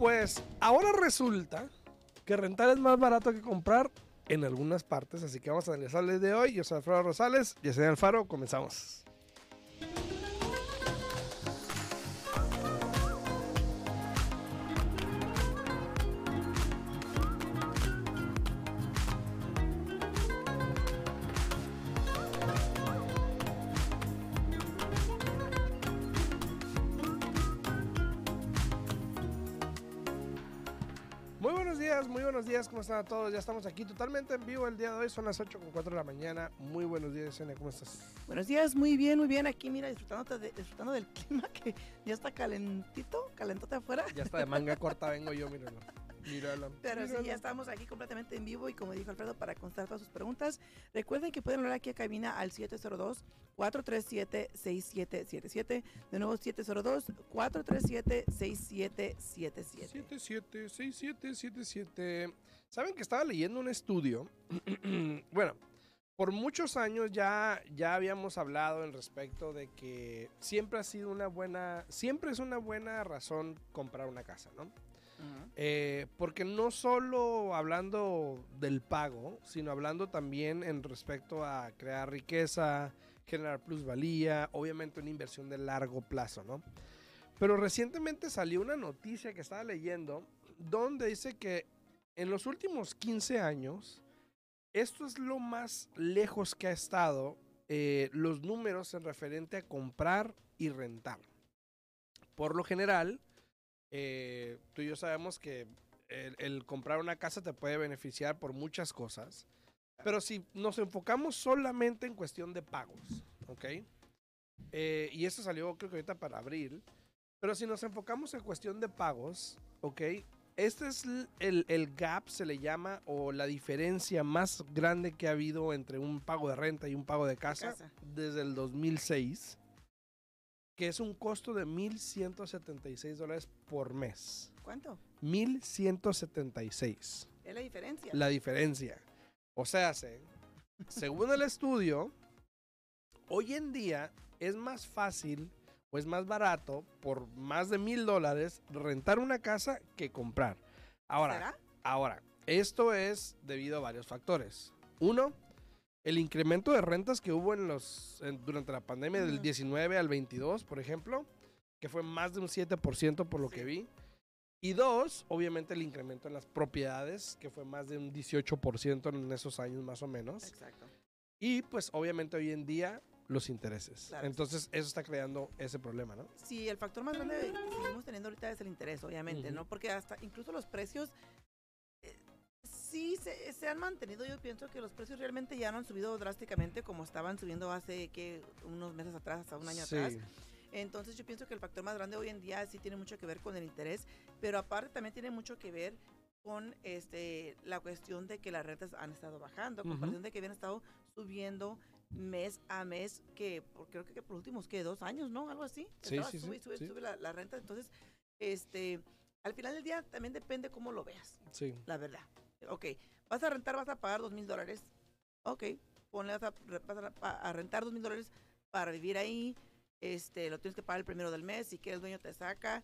Pues ahora resulta que rentar es más barato que comprar en algunas partes, así que vamos a analizarles de hoy. Yo soy Alfredo Rosales, y soy Alfaro, comenzamos. Buenos días, ¿cómo están a todos? Ya estamos aquí totalmente en vivo el día de hoy, son las 8 con 4 de la mañana. Muy buenos días, Yesenia, ¿cómo estás? Buenos días, muy bien, muy bien. Aquí, mira, disfrutando, de- disfrutando del clima que ya está calentito, calentote afuera. Ya está de manga corta, vengo yo, míralo. Míralo. Pero sí, ya estamos aquí completamente en vivo y como dijo Alfredo, para contestar todas sus preguntas. Recuerden que pueden hablar aquí a cabina al 702-437-6777. De nuevo, 702-437-6777. 776777. Saben que estaba leyendo un estudio. bueno, por muchos años ya, ya habíamos hablado en respecto de que siempre ha sido una buena, siempre es una buena razón comprar una casa, ¿no? Eh, porque no solo hablando del pago, sino hablando también en respecto a crear riqueza, generar plusvalía, obviamente una inversión de largo plazo, ¿no? Pero recientemente salió una noticia que estaba leyendo donde dice que en los últimos 15 años, esto es lo más lejos que ha estado eh, los números en referente a comprar y rentar. Por lo general, eh, tú y yo sabemos que el, el comprar una casa te puede beneficiar por muchas cosas. Pero si nos enfocamos solamente en cuestión de pagos, ¿ok? Eh, y eso salió creo que ahorita para abril. Pero si nos enfocamos en cuestión de pagos, ¿ok? Este es el, el gap, se le llama, o la diferencia más grande que ha habido entre un pago de renta y un pago de casa, casa. desde el 2006, que es un costo de 1.176 dólares por mes. ¿Cuánto? 1.176 Es la diferencia. la diferencia. O sea, se- según el estudio, hoy en día es más fácil o es más barato por más de mil dólares rentar una casa que comprar. Ahora, ¿Será? ahora, esto es debido a varios factores. Uno, el incremento de rentas que hubo en los en- durante la pandemia del Ujú. 19 al 22, por ejemplo, que fue más de un 7% por lo Sí. que vi. Y dos, obviamente el incremento en las propiedades, que fue más de un 18% en esos años más o menos. Exacto. Y pues obviamente hoy en día los intereses. Claro. Entonces eso está creando ese problema, ¿no? Sí, el factor más grande que seguimos teniendo ahorita es el interés, obviamente, Ujú. ¿no? Porque hasta incluso los precios sí se, se han mantenido. Yo pienso que los precios realmente ya no han subido drásticamente como estaban subiendo hace que unos meses atrás, hasta un año Sí. atrás. Entonces yo pienso que el factor más grande hoy en día sí tiene mucho que ver con el interés, pero aparte también tiene mucho que ver con este la cuestión de que las rentas han estado bajando, Ujú. comparación de que habían estado subiendo mes a mes, que por- creo que por últimos que dos años, ¿no? Algo así. Sí, Estaba sí, sí, sube, y sube, sí. sube la, la renta. Entonces, este, al final del día también depende cómo lo veas, Sí. la verdad. Ok, vas a rentar, vas a pagar dos mil dólares. Ok, ponle, vas a, vas a, a rentar dos mil dólares para vivir ahí. Este, lo tienes que pagar el primero del mes. Si quieres, el dueño te saca.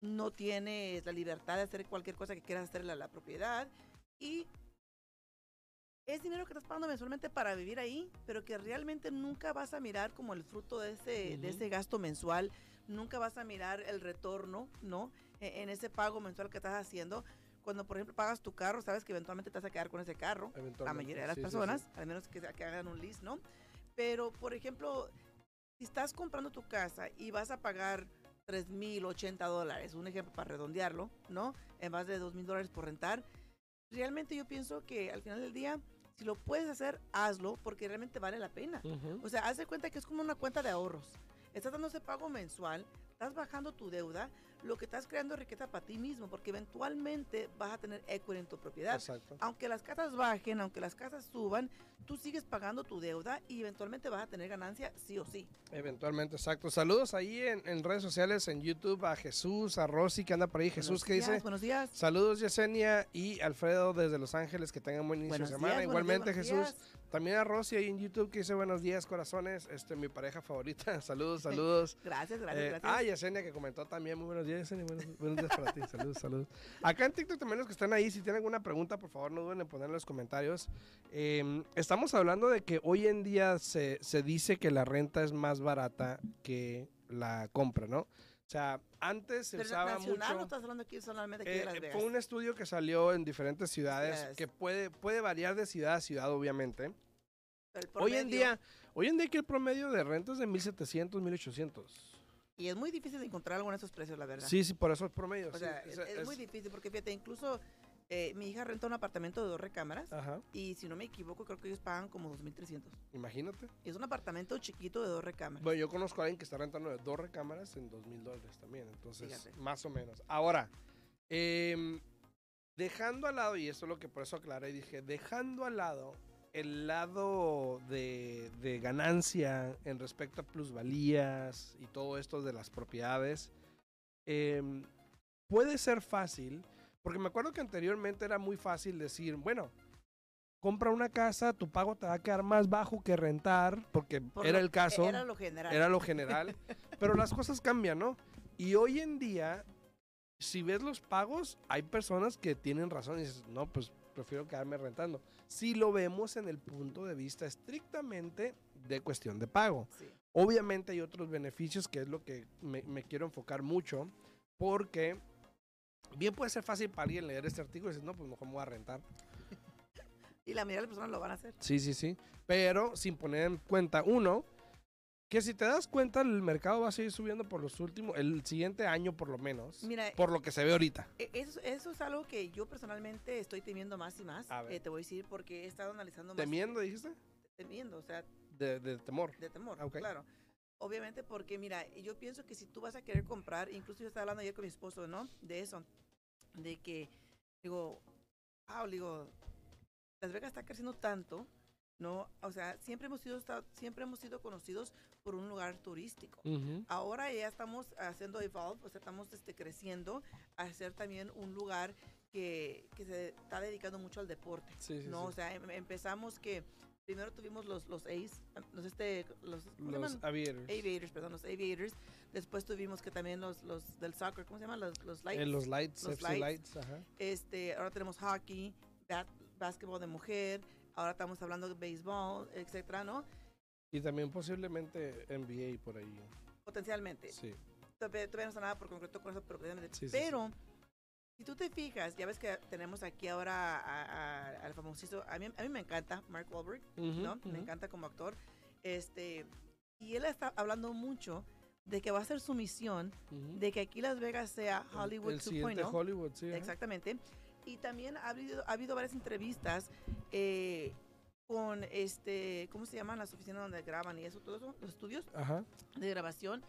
No tienes la libertad de hacer cualquier cosa que quieras hacerle a la propiedad. Y es dinero que estás pagando mensualmente para vivir ahí, pero que realmente nunca vas a mirar como el fruto de ese, de Ujú. ese gasto mensual. Nunca vas a mirar el retorno, ¿no? E- En ese pago mensual que estás haciendo. Cuando, por ejemplo, pagas tu carro, sabes que eventualmente te vas a quedar con ese carro la mayoría de las Sí, sí, sí. personas, al menos que, que hagan un list, ¿no? Pero, por ejemplo, si estás comprando tu casa y vas a pagar 3 mil 80 dólares, un ejemplo para redondearlo, ¿no? En más de 2 mil dólares por rentar, realmente yo pienso que al final del día, si lo puedes hacer, hazlo, porque realmente vale la pena. Ujú. O sea, haz de cuenta que es como una cuenta de ahorros. Estás dando ese pago mensual, estás bajando tu deuda, lo que estás creando riqueza para ti mismo, porque eventualmente vas a tener equity en tu propiedad. Exacto. Aunque las casas bajen, aunque las casas suban, tú sigues pagando tu deuda y eventualmente vas a tener ganancia sí o sí. Eventualmente, exacto. Saludos ahí en, en redes sociales, en YouTube, a Jesús, a Rosy, que anda por ahí. Jesús, que dice? Buenos días. Saludos Yesenia y Alfredo desde Los Ángeles, que tengan buen inicio Buenos de semana. días, Igualmente días, Jesús, También a Rosy ahí en YouTube que dice buenos días, corazones. Este, mi pareja favorita. saludos, saludos. Gracias, gracias, Eh, gracias. ah, Yesenia que comentó también. Muy buenos días, Yesenia. Buenos, buenos días para ti. Saludos, saludos. Acá en TikTok también los que están ahí, si tienen alguna pregunta, por favor no duden en poner en los comentarios. Eh, estamos hablando de que hoy en día se, se dice que la renta es más barata que la compra, ¿no? O sea, antes se Pero usaba nacional, mucho... ¿no estás hablando aquí solamente aquí Eh, de Las eh, Vegas? fue un estudio que salió en diferentes ciudades, Ciudades. que puede, puede variar de ciudad a ciudad, obviamente. Hoy en día, hoy en día que el promedio de renta es de 1700, 1800. Y es muy difícil de encontrar algo en esos precios, la verdad. Sí, sí, por eso es promedio. O sí, sea, es, es es- muy difícil porque fíjate, incluso eh, mi hija renta un apartamento de dos recámaras Ajá, y si no me equivoco creo que ellos pagan como 2.300. imagínate. Es un apartamento chiquito de dos recámaras. Bueno, yo conozco a alguien que está rentando de dos recámaras en dos mil dólares también, entonces, Fíjate. más o menos. Ahora, em, dejando al lado, y eso es lo que por eso aclaré, dije, dejando al lado el lado de, de ganancia en respecto a plusvalías y todo esto de las propiedades, em, puede ser fácil, porque me acuerdo que anteriormente era muy fácil decir, bueno, compra una casa, tu pago te va a quedar más bajo que rentar, porque Por era lo- el caso Era lo general. era lo general. pero las cosas cambian, ¿no? Y hoy en día, si ves los pagos, hay personas que tienen razón y dices, no, pues prefiero quedarme rentando. Si lo vemos en el punto de vista estrictamente de cuestión de pago. Sí. Obviamente hay otros beneficios que es lo que me, me quiero enfocar mucho, porque bien puede ser fácil para alguien leer este artículo y decir, no, pues mejor me voy a rentar. Y la mayoría de las personas lo van a hacer. Sí, sí, sí. Pero sin poner en cuenta, uno, que si te das cuenta, el mercado va a seguir subiendo por los últimos, el siguiente año por lo menos, Mira, por lo que se ve ahorita. e- eso, eso es algo que yo personalmente estoy temiendo más y más. A ver. Eh, te voy a decir porque he estado analizando más. ¿Temiendo, dijiste? Temiendo, o sea, De, de temor. de temor, Ah, ok. claro. Obviamente porque, mira, yo pienso que si tú vas a querer comprar, incluso yo estaba hablando ayer con mi esposo, ¿no? De eso, de que, digo, wow, digo, Las Vegas está creciendo tanto, ¿no? O sea, siempre hemos sido, siempre hemos sido conocidos por un lugar turístico. Ujú. Ahora ya estamos haciendo evolve, o sea, estamos este, creciendo a ser también un lugar que, que se está dedicando mucho al deporte. Sí, sí, ¿no? O sí. sea, em- empezamos que primero tuvimos los, los A's, los, este, los, ¿cómo se Los aviators. Aviators, perdón, los Aviators. Después tuvimos que también los, los del soccer, ¿cómo se llaman? Los, los Lights. Eh, los lights, Los FC lights. lights. ajá. Este, ahora tenemos hockey, básquetbol de mujer, ahora estamos hablando de béisbol, etcétera, ¿no? Y también posiblemente NBA por ahí. Potencialmente. Sí. Todavía, todavía no está nada por concreto con eso, pero. Sí, sí, pero si tú te fijas, ya ves que tenemos aquí ahora a- a- al famosísimo, a mí, a mí me encanta Mark Wahlberg, Ujú, ¿no? ujú. Me encanta como actor. Este, y él está hablando mucho de que va a ser su misión Ujú. de que aquí Las Vegas sea Hollywood el, siguiente 2.0. Hollywood, sí. ajá. Exactamente. Y también ha habido, ha habido varias entrevistas eh, con, este, ¿cómo se llaman las oficinas donde graban y eso, todo eso? Los estudios de grabación,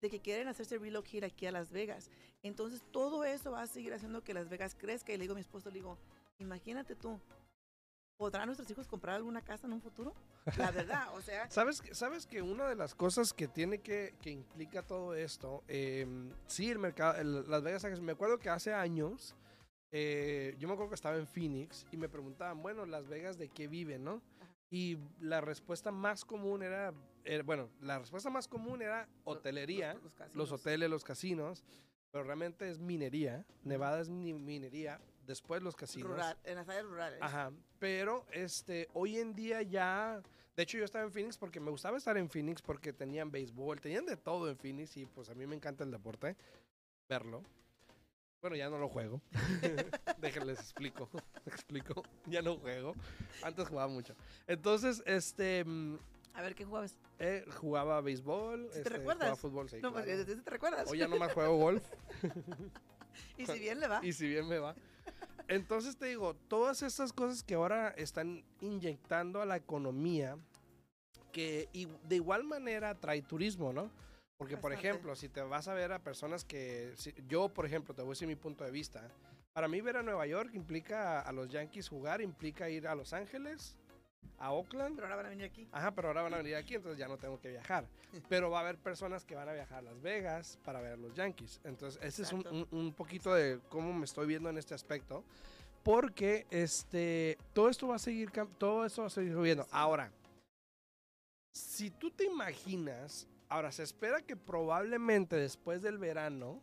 de que quieren hacerse relocate aquí a Las Vegas. Entonces, todo eso va a seguir haciendo que Las Vegas crezca. Y le digo a mi esposo, le digo, imagínate tú, ¿podrán nuestros hijos comprar alguna casa en un futuro? La verdad, o sea, ¿Sabes, ¿Sabes que una de las cosas que tiene que, que implica todo esto, em, sí, el mercado, Las Vegas, me acuerdo que hace años, eh, yo me acuerdo que estaba en Phoenix y me preguntaban, bueno, Las Vegas, ¿de qué viven, no? Y la respuesta más común era, era- bueno, la respuesta más común era hotelería, los- los los hoteles, los casinos, pero realmente es minería, Nevada es mi- minería, después los casinos. rural, en las áreas rurales. Ajá, pero este, hoy en día ya, de hecho yo estaba en Phoenix porque me gustaba estar en Phoenix porque tenían béisbol, tenían de todo en Phoenix y pues a mí me encanta el deporte, verlo. Bueno, ya no lo juego. Déjenles explico, explico, ya no juego. Antes jugaba mucho. Entonces, este, mm, A ver, ¿qué jugabas? eh, jugaba béisbol, te este, recuerdas? jugaba fútbol, sí, no, claro. porque ¿sí te recuerdas. Hoy ya no más juego golf. y si bien le va. Y si bien me va. Entonces te digo, todas estas cosas que ahora están inyectando a la economía, que de igual manera trae turismo, ¿no? Porque, por ejemplo, si te vas a ver a personas que... si- yo, por ejemplo, te voy a decir mi punto de vista. Para mí ver a Nueva York implica a los Yankees jugar, implica ir a Los Ángeles, a Oakland. Pero ahora van a venir aquí. Ajá, pero ahora van a venir aquí, entonces ya no tengo que viajar. Pero va a haber personas que van a viajar a Las Vegas para ver a los Yankees. Entonces, ese es un, un- un poquito de cómo me estoy viendo en este aspecto. Porque este, todo esto va a seguir, todo esto va a seguir subiendo. Ahora, si tú te imaginas, ahora se espera que probablemente después del verano,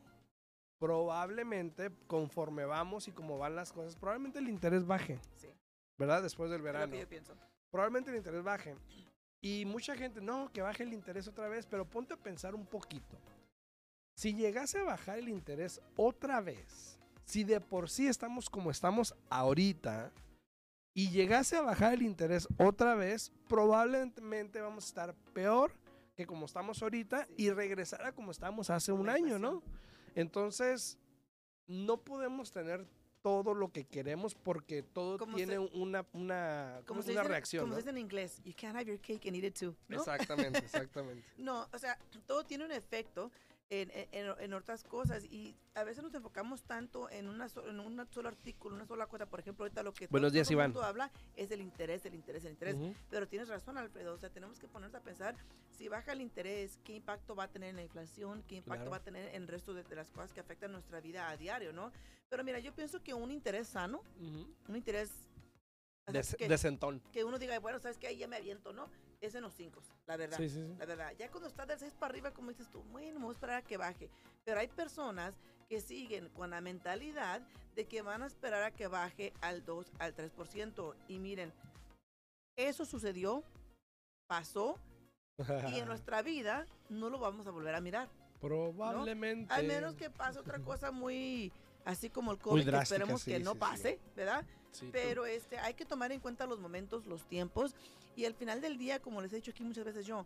probablemente conforme vamos y como van las cosas, probablemente el interés baje, Sí, ¿verdad? Después del es lo verano. que yo pienso. Probablemente el interés baje. Y mucha gente, no, que baje el interés otra vez, pero ponte a pensar un poquito. Si llegase a bajar el interés otra vez, si de por sí estamos como estamos ahorita, y llegase a bajar el interés otra vez, probablemente vamos a estar peor que como estamos ahorita y regresar a como estábamos hace un año, ¿no? Entonces, no podemos tener todo lo que queremos porque todo Como tiene se- una, una, Como una dice, reacción. como ¿no? se dice en inglés, you can't have your cake and eat it too. ¿no? Exactamente, exactamente. No, o sea, todo tiene un efecto en, en- en- otras cosas y a veces nos enfocamos tanto en, una so- en un solo artículo, una sola cosa. Por ejemplo, ahorita lo que Buenos todo, días, todo el Iván. mundo habla es el interés, el interés, el interés. Pero tienes razón, Alfredo. O sea, tenemos que ponernos a pensar si baja el interés, qué impacto va a tener en la inflación, qué impacto Claro. va a tener en el resto de, de las cosas que afectan nuestra vida a diario, ¿no? Pero mira, yo pienso que un interés sano, un interés Des- que, Desentón. que uno diga, bueno, ¿sabes qué? Ahí ya me aviento, ¿no? Es en los cinco, la verdad. Sí, sí, sí. La verdad, ya cuando está del 6 para arriba, como dices tú, bueno, vamos a esperar a que baje. Pero hay personas que siguen con la mentalidad de que van a esperar a que baje al 2, al 3%. Y miren, eso sucedió, pasó, y en nuestra vida no lo vamos a volver a mirar. Probablemente. Al menos que pase otra cosa muy, así como el COVID, que drástica, esperemos sí, que no pase, ¿verdad? Sí, tú- Pero este, hay que tomar en cuenta los momentos, los tiempos y al final del día, como les he dicho aquí muchas veces yo,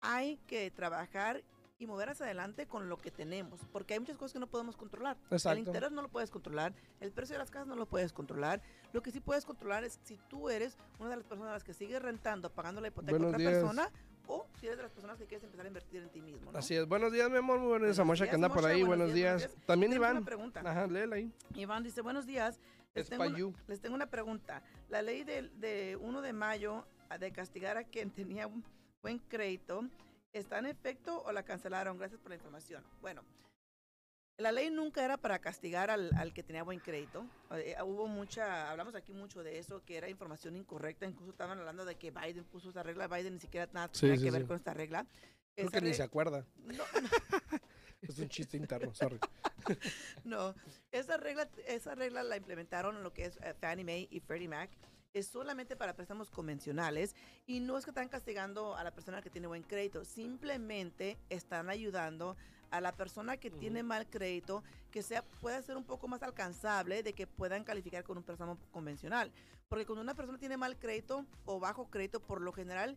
hay que trabajar y mover hacia adelante con lo que tenemos, porque hay muchas cosas que no podemos controlar. Exacto. El interés no lo puedes controlar, el precio de las casas no lo puedes controlar. Lo que sí puedes controlar es si tú eres una de las personas a las que sigue rentando, pagando la hipoteca a Buenos otra días. persona, o si eres de las personas que quieres empezar a invertir en ti mismo. ¿no? Así es. Buenos días, mi amor. Muy buenos días, Amosha, que anda por Moshe, ahí. buenos Buenos días, días. También Tenemos Iván. una pregunta. Ajá, léela ahí. Iván dice, buenos días. Les Es tengo, una, les tengo una pregunta. La ley del- de, 1 de mayo de castigar a quien tenía un buen crédito, ¿está en efecto o la cancelaron? Gracias por la información. Bueno, la ley nunca era para castigar al, al que tenía buen crédito. Eh, hubo mucha, hablamos aquí mucho de eso, que era información incorrecta. Incluso estaban hablando de que Biden puso esa regla. Biden ni siquiera nada Sí, tenía sí, que ver con esta regla. Creo Esa que ni se acuerda. no, Es un chiste interno, sorry. No, esa regla, esa regla la implementaron en lo que es eh, Fannie Mae y Freddie Mac. Es solamente para préstamos convencionales y no es que están castigando a la persona que tiene buen crédito, simplemente están ayudando a la persona que tiene mal crédito que sea pueda ser un poco más alcanzable de que puedan calificar con un préstamo convencional. Porque cuando una persona tiene mal crédito o bajo crédito, por lo general,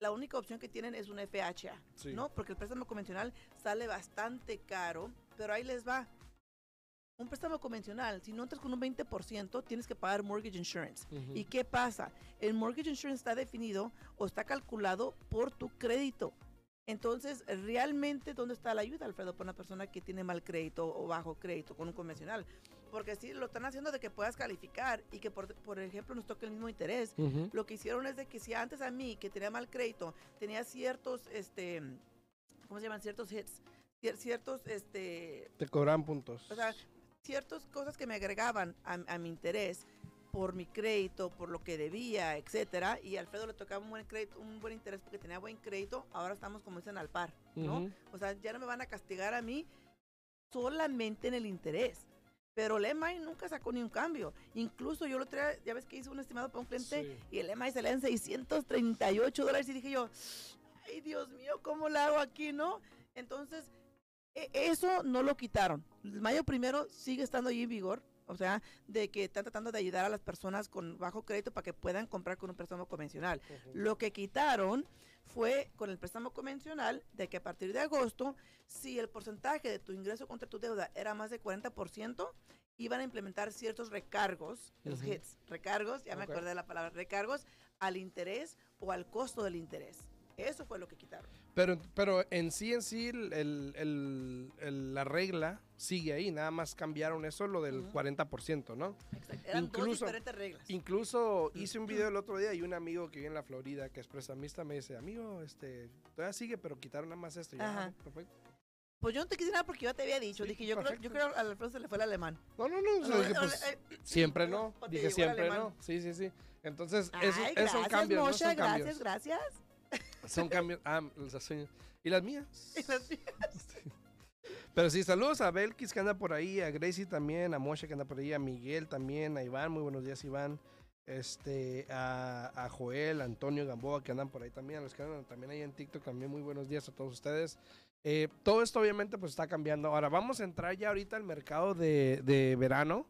la única opción que tienen es un FHA. Sí. ¿no? Porque el préstamo convencional sale bastante caro, pero ahí les va. Un préstamo convencional, si no entras con un 20%, tienes que pagar mortgage insurance. Ujú. ¿Y qué pasa? El mortgage insurance está definido o está calculado por tu crédito. Entonces, realmente, ¿dónde está la ayuda, Alfredo, para una persona que tiene mal crédito o bajo crédito con un convencional? Porque si lo están haciendo de que puedas calificar y que, por, por ejemplo, nos toque el mismo interés, Ujú. lo que hicieron es de que si antes a mí, que tenía mal crédito, tenía ciertos, este, ¿cómo se llaman? Ciertos hits, ciertos, este, Te cobran puntos. o sea, ciertas cosas que me agregaban a, a mi interés por mi crédito, por lo que debía, etcétera, y a Alfredo le tocaba un buen crédito, un buen interés porque tenía buen crédito, ahora estamos como dicen al par, ¿no? O sea, ya no me van a castigar a mí solamente en el interés. Pero el EMI nunca sacó ni un cambio. Incluso yo lo traía, ya ves que hice un estimado para un cliente Sí. y el EMI salía en 638 dólares y dije yo, ay Dios mío, ¿cómo lo hago aquí, no? Entonces, eso no lo quitaron. El mayo primero sigue estando ahí en vigor. O sea, de que están tratando de ayudar a las personas con bajo crédito para que puedan comprar con un préstamo convencional. Lo que quitaron fue con el préstamo convencional de que a partir de agosto, si el porcentaje de tu ingreso contra tu deuda era más de 40%, iban a implementar ciertos recargos, los Ujú. hits, recargos, ya me acordé de la palabra recargos, al interés o al costo del interés. Eso fue lo que quitaron. Pero, pero en sí, en sí, el, el- el- el- la regla sigue ahí. Nada más cambiaron eso, lo del Ujú. 40%, ¿no? Eran dos Incluso- diferentes reglas. Incluso hice un video el otro día y un amigo que vive en la Florida, que es prestamista, me dice, amigo, este, todavía sigue, pero quitaron nada más esto. Y yo. "Ah, perfecto. Pues yo no te quise nada porque yo te había dicho. Sí, Dije, yo creo, yo creo a Alfredo se le fue el alemán. No, no, no. o sea, No, dije, no, pues, eh, siempre no. te Dije siempre no. Sí, sí, sí. Entonces, Ay, esos gracias, son cambios, ¿no? Moshe, Son gracias, cambios. gracias. Son cambios. Ah, las uñas. ¿Y las mías? Y las- Pero sí, saludos a Belkis que anda por ahí, a Gracie también, a Moshe que anda por ahí, a Miguel también, a Iván, muy buenos días Iván, este, a, a Joel, a Antonio Gamboa que andan por ahí también, a los que andan también ahí en TikTok también, muy buenos días a todos ustedes. Eh, todo esto obviamente pues está cambiando. Ahora vamos a entrar ya ahorita al mercado de, de verano.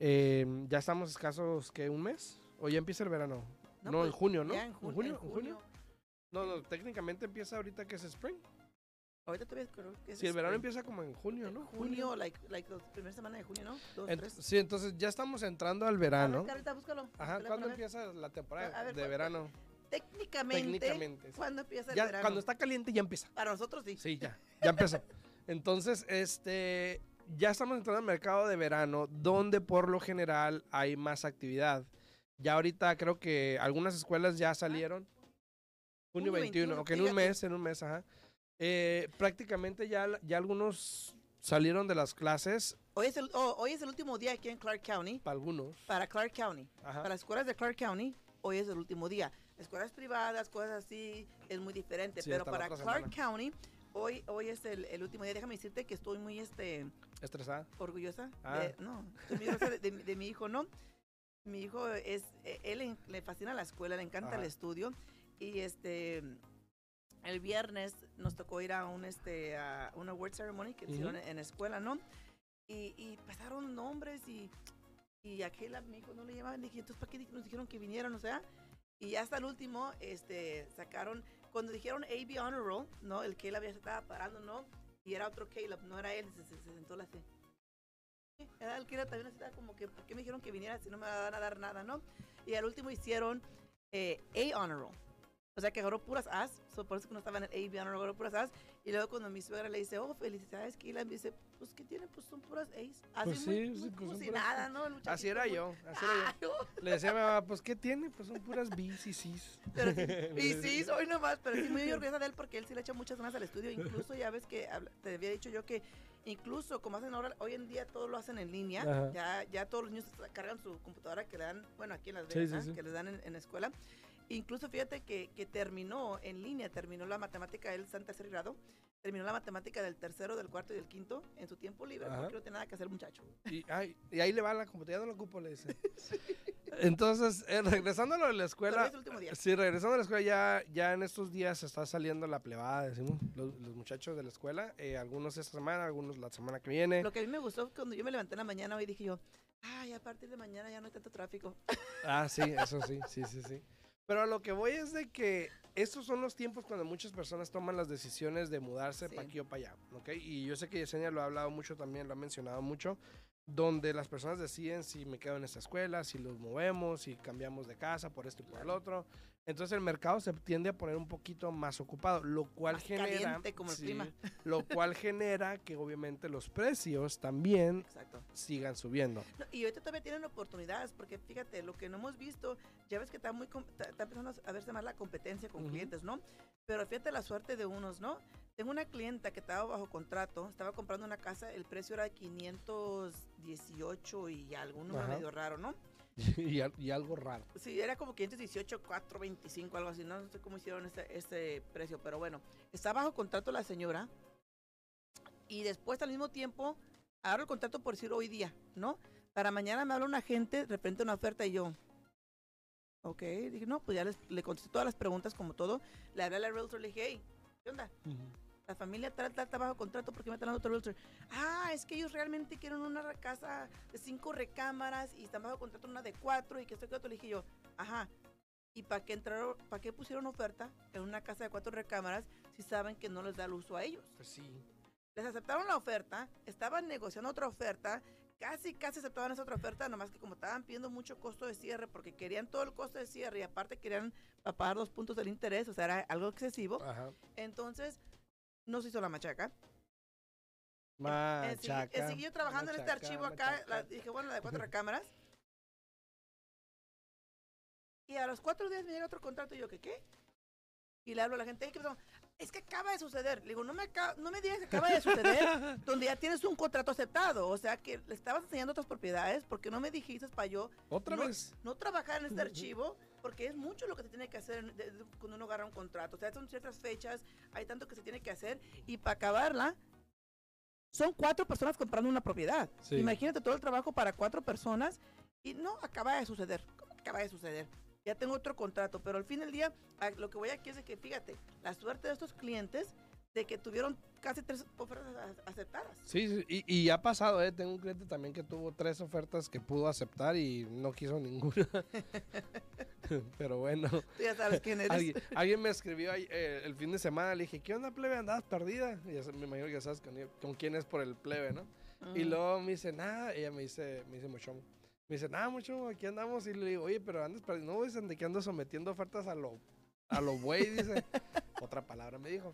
Eh, ya estamos escasos que un mes o ya empieza el verano. No, en pues, junio, ¿no? ya en, jun- junio? en ¿En junio? No, no, técnicamente empieza ahorita que es spring. Ahorita todavía creo que es Si el verano empieza como en junio, ¿no? Junio, like, like la primera semana de junio, ¿no? Dos, Ent- tres. sí, entonces ya estamos entrando al verano. Ahorita búscalo. Ajá, ¿cuándo ver. empieza la temporada A ver, de ¿cuál- verano? Técnicamente, Técnicamente. sí. ¿cuándo empieza el Ya, verano? cuando está caliente ya empieza. Para nosotros sí. Sí, ya, ya empezó. Entonces, este, ya estamos entrando al mercado de verano, donde por lo general hay más actividad. Ya ahorita creo que algunas escuelas ya salieron. Junio Junio 21, 21, ok, en un mes, en un mes, ajá. Eh, prácticamente ya, ya algunos salieron de las clases, Hoy es, el, oh, hoy es el último día aquí en Clark County. para algunos. Para Clark County. Ajá. Para las escuelas de Clark County, hoy es el último día. Escuelas privadas, cosas así, es muy diferente. Sí, pero para Clark County, hoy, hoy es el, el último día. Déjame decirte que estoy muy este, Estresada. orgullosa. Ah. De, no, de, de mi- de mi hijo, ¿no? Mi hijo es, eh, él le, fascina la escuela, le encanta el Ajá. estudio. Y este, el viernes nos tocó ir a un, este, a una word ceremony que hicieron en la escuela, ¿no? Y, y pasaron nombres y, y a Caleb, mi hijo, no le llamaban. Dije, entonces, ¿para qué nos dijeron que vinieran? O sea, y hasta el último, este, sacaron, cuando dijeron AB Honor Roll, ¿no? El Caleb ya se estaba parando, ¿no? Y era otro Caleb, no era él, se, se- se sentó la C. Era el Caleb también estaba como que, ¿por qué me dijeron que viniera si no me van a dar nada, no? Y al último hicieron eh, A Honor Roll. O sea, que agarró puras As, so, por eso que no estaba en el AB Honor Roll, agarró puras As. Y luego cuando mi suegra le dice, oh, felicidades, Caleb, dice, pues, ¿qué tiene? Pues son puras A's. Así Pues muy, sí, muy sí, pues como son si puras- nada, ¿no? Así era yo, así era yo. Le decía a mi mamá, pues, ¿qué tiene? Pues son puras B's y C's. Pero sí, y sí, soy nomás, pero sí muy orgullosa de él porque él sí le echa muchas ganas al estudio. Incluso ya ves que te había dicho yo que incluso como hacen ahora, hoy en día todo lo hacen en línea. Ajá. Ya, ya todos los niños cargan su computadora que le dan, bueno, aquí en Las Sí, Vegas, sí, ¿ah? sí. que les dan en, en la escuela. Incluso fíjate que, que terminó en línea, terminó la matemática, él está en tercer grado, terminó la matemática del tercero, del cuarto y del quinto en su tiempo libre, Ajá. porque no tiene nada que hacer muchacho. Y, ay, y ahí le va la computadora, no lo ocupo, le dice. Entonces, eh, regresando a la escuela. es el último día. Sí, regresando a la escuela, ya, ya en estos días está saliendo la plebada, decimos, los, los muchachos de la escuela. eh, algunos esta semana, algunos la semana que viene. Lo que a mí me gustó cuando yo me levanté en la mañana hoy dije yo, ay, a partir de mañana ya no hay tanto tráfico. Ah, sí, eso sí, sí, sí, sí. Pero a lo que voy es de que estos son los tiempos cuando muchas personas toman las decisiones de mudarse Sí. para aquí o para allá, ¿ok? Y yo sé que Yesenia lo ha hablado mucho también, lo ha mencionado mucho, donde las personas deciden si me quedo en esta escuela, si los movemos, si cambiamos de casa por esto y por el otro. Entonces el mercado se tiende a poner un poquito más ocupado, lo cual Más genera... caliente como el clima. Lo cual genera que obviamente los precios también Exacto. sigan subiendo. No, y ahorita todavía tienen oportunidades, porque fíjate, lo que no hemos visto, ya ves que está muy está, está empezando a verse más la competencia con clientes, ¿no? Pero fíjate la suerte de unos, ¿no? Tengo una clienta que estaba bajo contrato, estaba comprando una casa, el precio era 518 y algo, un número medio raro, ¿no? y, al- y algo raro. Sí, era como 518, 425, algo así, no, No sé cómo hicieron ese, ese precio, pero bueno, está bajo contrato la señora y después al mismo tiempo agarro el contrato por decir hoy día, ¿no? Para mañana me habla un agente referente a una oferta y yo, ok, dije, no, pues ya les, le contesté todas las preguntas como todo, le hablé a la realtor, le dije, hey, ¿qué onda? La familia tal, tal, está bajo contrato porque me están dando otro realtor. Ah, es que ellos realmente quieren una casa de cinco recámaras y están bajo contrato una de cuatro y que esto que otro. Le dije yo, ajá. ¿Y para qué entraron, para qué pusieron oferta en una casa de cuatro recámaras si saben que no les da el uso a ellos? Pues sí. Les aceptaron la oferta, estaban negociando otra oferta, casi, casi aceptaban esa otra oferta, nomás que como estaban pidiendo mucho costo de cierre porque querían todo el costo de cierre y aparte querían pa- pagar los puntos del interés, o sea, era algo excesivo. Ajá. Entonces, no se hizo la machaca. Eh, Machaca. eh, seguí yo trabajando en este machaca, archivo acá, la- dije, bueno, la de cuatro recámaras. Y a los cuatro días me llega otro contrato y yo, ¿qué qué? Y le hablo a la gente, "Ey, ¿qué pasó? Es que acaba de suceder. Le digo, no me, acaba- no me digas que acaba de suceder donde ya tienes un contrato aceptado. O sea, que le estabas enseñando otras propiedades porque no me dijiste para yo Otra no, vez. no trabajar en este archivo porque es mucho lo que se tiene que hacer en- de- de- cuando uno agarra un contrato. O sea, son ciertas fechas, hay tanto que se tiene que hacer y para acabarla son cuatro personas comprando una propiedad. Sí. Imagínate todo el trabajo para cuatro personas y no acaba de suceder. ¿Cómo que acaba de suceder? Ya tengo otro contrato, pero al fin del día a- lo que voy aquí es de que fíjate, la suerte de estos clientes de que tuvieron casi tres ofertas aceptadas. Sí, y, y ha pasado, ¿eh? Tengo un cliente también que tuvo tres ofertas que pudo aceptar y no quiso ninguna. Pero bueno, Tú ya sabes quién eres. alguien, alguien me escribió ahí, eh, el fin de semana, le dije, ¿qué onda, plebe? ¿Andabas perdida? Y ya me imagino que sabes con, con quién es por el plebe, ¿no? Y Mm. luego me dice, nada, ella me dice, me dice Mochomo. Me dice, nada, Mochomo, aquí andamos. Y le digo, oye, pero andas perdido. No, dicen de que ando sometiendo ofertas a lo, a lo güey, dice. Otra palabra me dijo.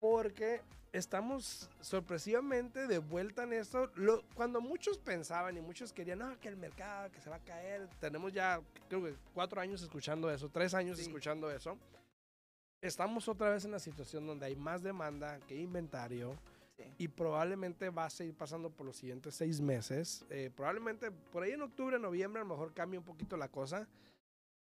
Porque estamos sorpresivamente de vuelta en esto. Lo, cuando muchos pensaban y muchos querían, no, que el mercado, que se va a caer. Tenemos ya, creo que cuatro años escuchando eso, tres años Sí. escuchando eso. Estamos otra vez en la situación donde hay más demanda que inventario Sí. y probablemente va a seguir pasando por los siguientes seis meses. Eh, probablemente por ahí en octubre, noviembre, a lo mejor cambie un poquito la cosa.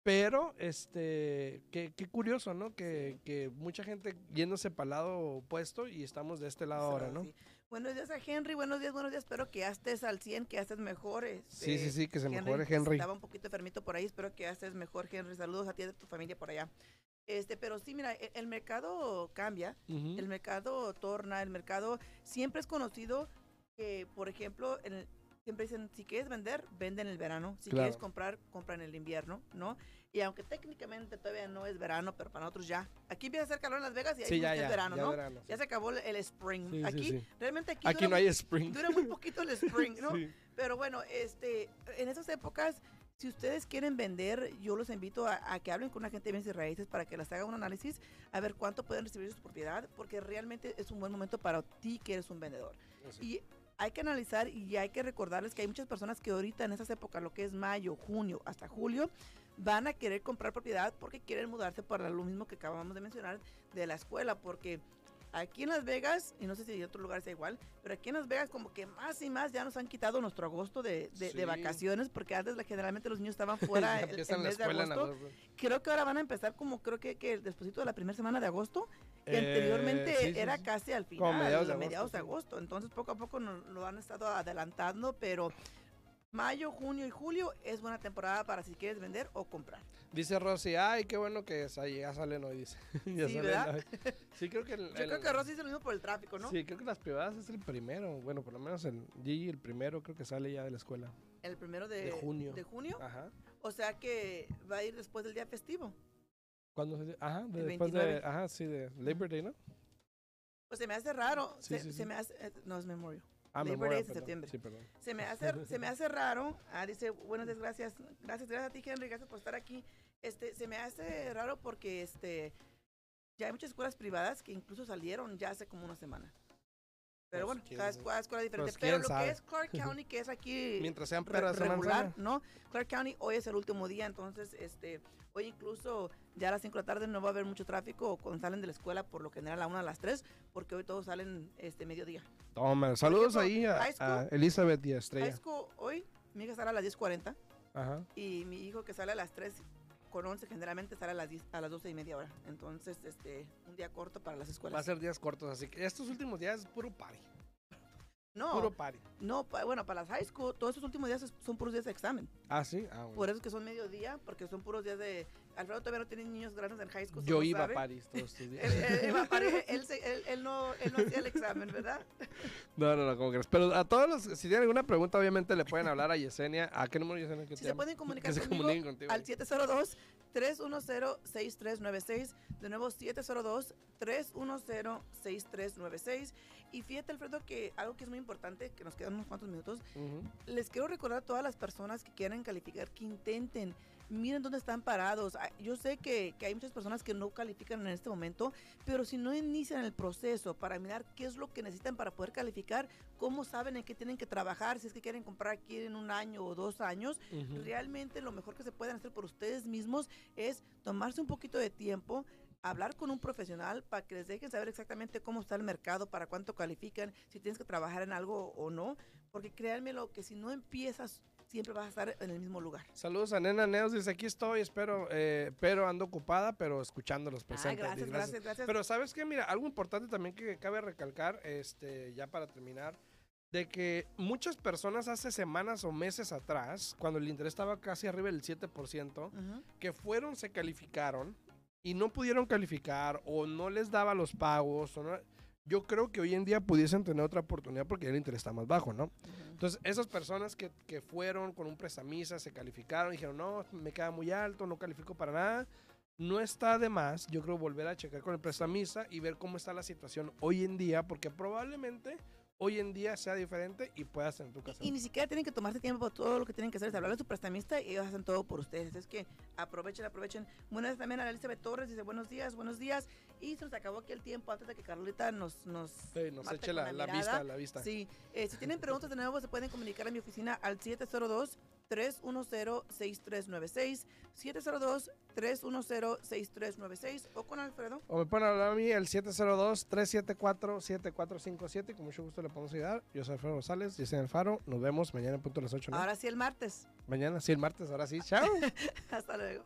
Pero, este, qué, qué curioso, ¿no? Que, que mucha gente yéndose para el lado opuesto y estamos de este lado ahora, ¿no? Sí. Buenos días a Henry, buenos días, buenos días. Espero que estés al 100, que estés mejor. Sí, sí, este, sí, que se mejore que Henry. Estaba un poquito enfermito por ahí, espero que estés mejor, Henry. Saludos a ti y a tu familia por allá. Este, pero sí, mira, el, el mercado cambia, el mercado torna, el mercado siempre es conocido que, por ejemplo, el- siempre dicen, si quieres vender, vende en el verano, si Claro. quieres comprar, compra en el invierno, ¿no? Y aunque técnicamente todavía no es verano, pero para nosotros ya. Aquí empieza a hacer calor en Las Vegas y ahí Sí, ya, es ya, verano, ya ¿no? verano, Ya se acabó el, spring. Sí, aquí, realmente aquí, Aquí dura no hay spring. dura muy poquito el spring, ¿no? Pero bueno, este, en esas épocas, si ustedes quieren vender, yo los invito a, a que hablen con una agente de bienes y raíces para que les haga un análisis a ver cuánto pueden recibir su propiedad, porque realmente es un buen momento para ti que eres un vendedor. Y hay que analizar y hay que recordarles que hay muchas personas que ahorita en esas épocas, lo que es mayo, junio, hasta julio, van a querer comprar propiedad porque quieren mudarse para lo mismo que acabamos de mencionar de la escuela, porque aquí en Las Vegas, y no sé si en otros lugares es igual, pero aquí en Las Vegas como que más y más ya nos han quitado nuestro agosto de, de- vacaciones, porque antes la- generalmente los niños estaban fuera el, el mes de agosto. agosto. Creo que ahora van a empezar como creo que, que después de la primera semana de agosto, y Eh, anteriormente sí, sí, era casi al final, Como mediados de agosto, mediados de agosto. Entonces poco a poco nos lo han estado adelantando, pero mayo, junio y julio es buena temporada para si quieres vender o comprar. Dice Rosy, ay, qué bueno que sa- ya salen hoy, dice. Ya Sí, salen ¿verdad? hoy. Sí, creo que... el- Yo creo que Rosy es lo mismo por el tráfico, ¿no? Sí, creo que las privadas es el primero. Bueno, por lo menos el Gigi, el primero, creo que sale ya de la escuela. El primero de, De junio. de junio. Ajá. O sea que va a ir después del día festivo. ¿Cuándo se Ajá, de- después de... 29. Ajá, sí, de Labor Day, ¿no? Pues se me hace raro. Sí, se, sí, se me hace. eh, No es Memorial. Ah, Labor Day es en perdón. septiembre. Sí, perdón. Se me hace, se me hace raro. Ah, dice, buenas gracias. Gracias, gracias a ti, Henry, gracias por estar aquí. Este, se me hace raro porque este ya hay muchas escuelas privadas que incluso salieron ya hace como una semana. Pero Pues, bueno, cada escuela, escuela es diferente. Pues, Pero lo sabe. que es Clark County, que es aquí Mientras sean re- regular. ¿no? Clark County hoy es el último día, entonces este hoy incluso ya a las 5 de la tarde no va a haber mucho tráfico cuando salen de la escuela, por lo general a 1 a las 3, porque hoy todos salen este mediodía. Toma, saludos ejemplo, ahí a, high Elizabeth y a High Estrella. school hoy, mi hija sale a las 10.40 Ajá. y mi hijo que sale a las 3 con 11 generalmente sale a las 10, a las 12 y media hora. Entonces, este, un día corto para las Va a escuelas. ser días cortos, así que estos últimos días es puro party. No, Puro party. no, pa- bueno, para las high school, todos estos últimos días son puros días de examen. Ah, sí. Ah, bueno. Por eso es que son mediodía, porque son puros días de... Alfredo todavía no tiene niños grandes en high school. Yo no iba sabe. a París todos estos días. Él, no, él no hacía el examen, ¿verdad? No, no, no, como crees. Pero a todos los, si tienen alguna pregunta, obviamente le pueden hablar a Yesenia. ¿A qué número Yesenia que Si te se llama? pueden comunicar Que conmigo contigo. al 702-310-6396. De nuevo, 702-310-6396. Y fíjate, Alfredo, que algo que es muy importante, que nos quedan unos cuantos minutos, les quiero recordar a todas las personas que quieran calificar, que intenten. Miren dónde están parados. Ah, Yo sé que, que hay muchas personas que no califican en este momento, pero si no inician el proceso para mirar qué es lo que necesitan para poder calificar, cómo saben en qué tienen que trabajar, si es que quieren comprar aquí en un año o dos años, realmente lo mejor que se pueden hacer por ustedes mismos es tomarse un poquito de tiempo, hablar con un profesional para que les dejen saber exactamente cómo está el mercado, para cuánto califican, si tienes que trabajar en algo o no, porque créanme lo que si no empiezas siempre vas a estar en el mismo lugar. Saludos a Nena Neos, dice aquí estoy, espero, eh, pero ando ocupada, pero escuchándolos Ah, presentes. gracias, gracias, gracias. Pero sabes que, mira, algo importante también que cabe recalcar, este, ya para terminar, de que muchas personas hace semanas o meses atrás, cuando el interés estaba casi arriba del 7%, Ujú. que fueron, se calificaron y no pudieron calificar o no les daba los pagos. o no- yo creo que hoy en día pudiesen tener otra oportunidad porque el interés está más bajo, ¿no? Ujú. Entonces, esas personas que, que fueron con un prestamista, se calificaron, dijeron, no, me queda muy alto, no califico para nada. No está de más, yo creo, volver a checar con el prestamista y ver cómo está la situación hoy en día, porque probablemente hoy en día sea diferente y puedas tener tu casa. Y ni siquiera tienen que tomarse tiempo todo lo que tienen que hacer, es hablarle a su prestamista y ellos hacen todo por ustedes. Es que aprovechen, aprovechen. Buenas también a Elizabeth Torres, dice buenos días, buenos días. Y se nos acabó aquí el tiempo antes de que Carlita nos... nos Sí, nos mate eche la, la vista, la vista. Sí, eh, si tienen preguntas de nuevo se pueden comunicar a mi oficina al 702 310-6396, 702-310-6396 o con Alfredo. O me pueden hablar a mí el 702-374-7457 y con mucho gusto le podemos ayudar. Yo soy Alfredo Rosales, yo soy Alfaro. Nos vemos mañana en punto a las 8. ¿no? Ahora sí el martes. Mañana, sí, el martes, ahora sí. Chao. Hasta luego.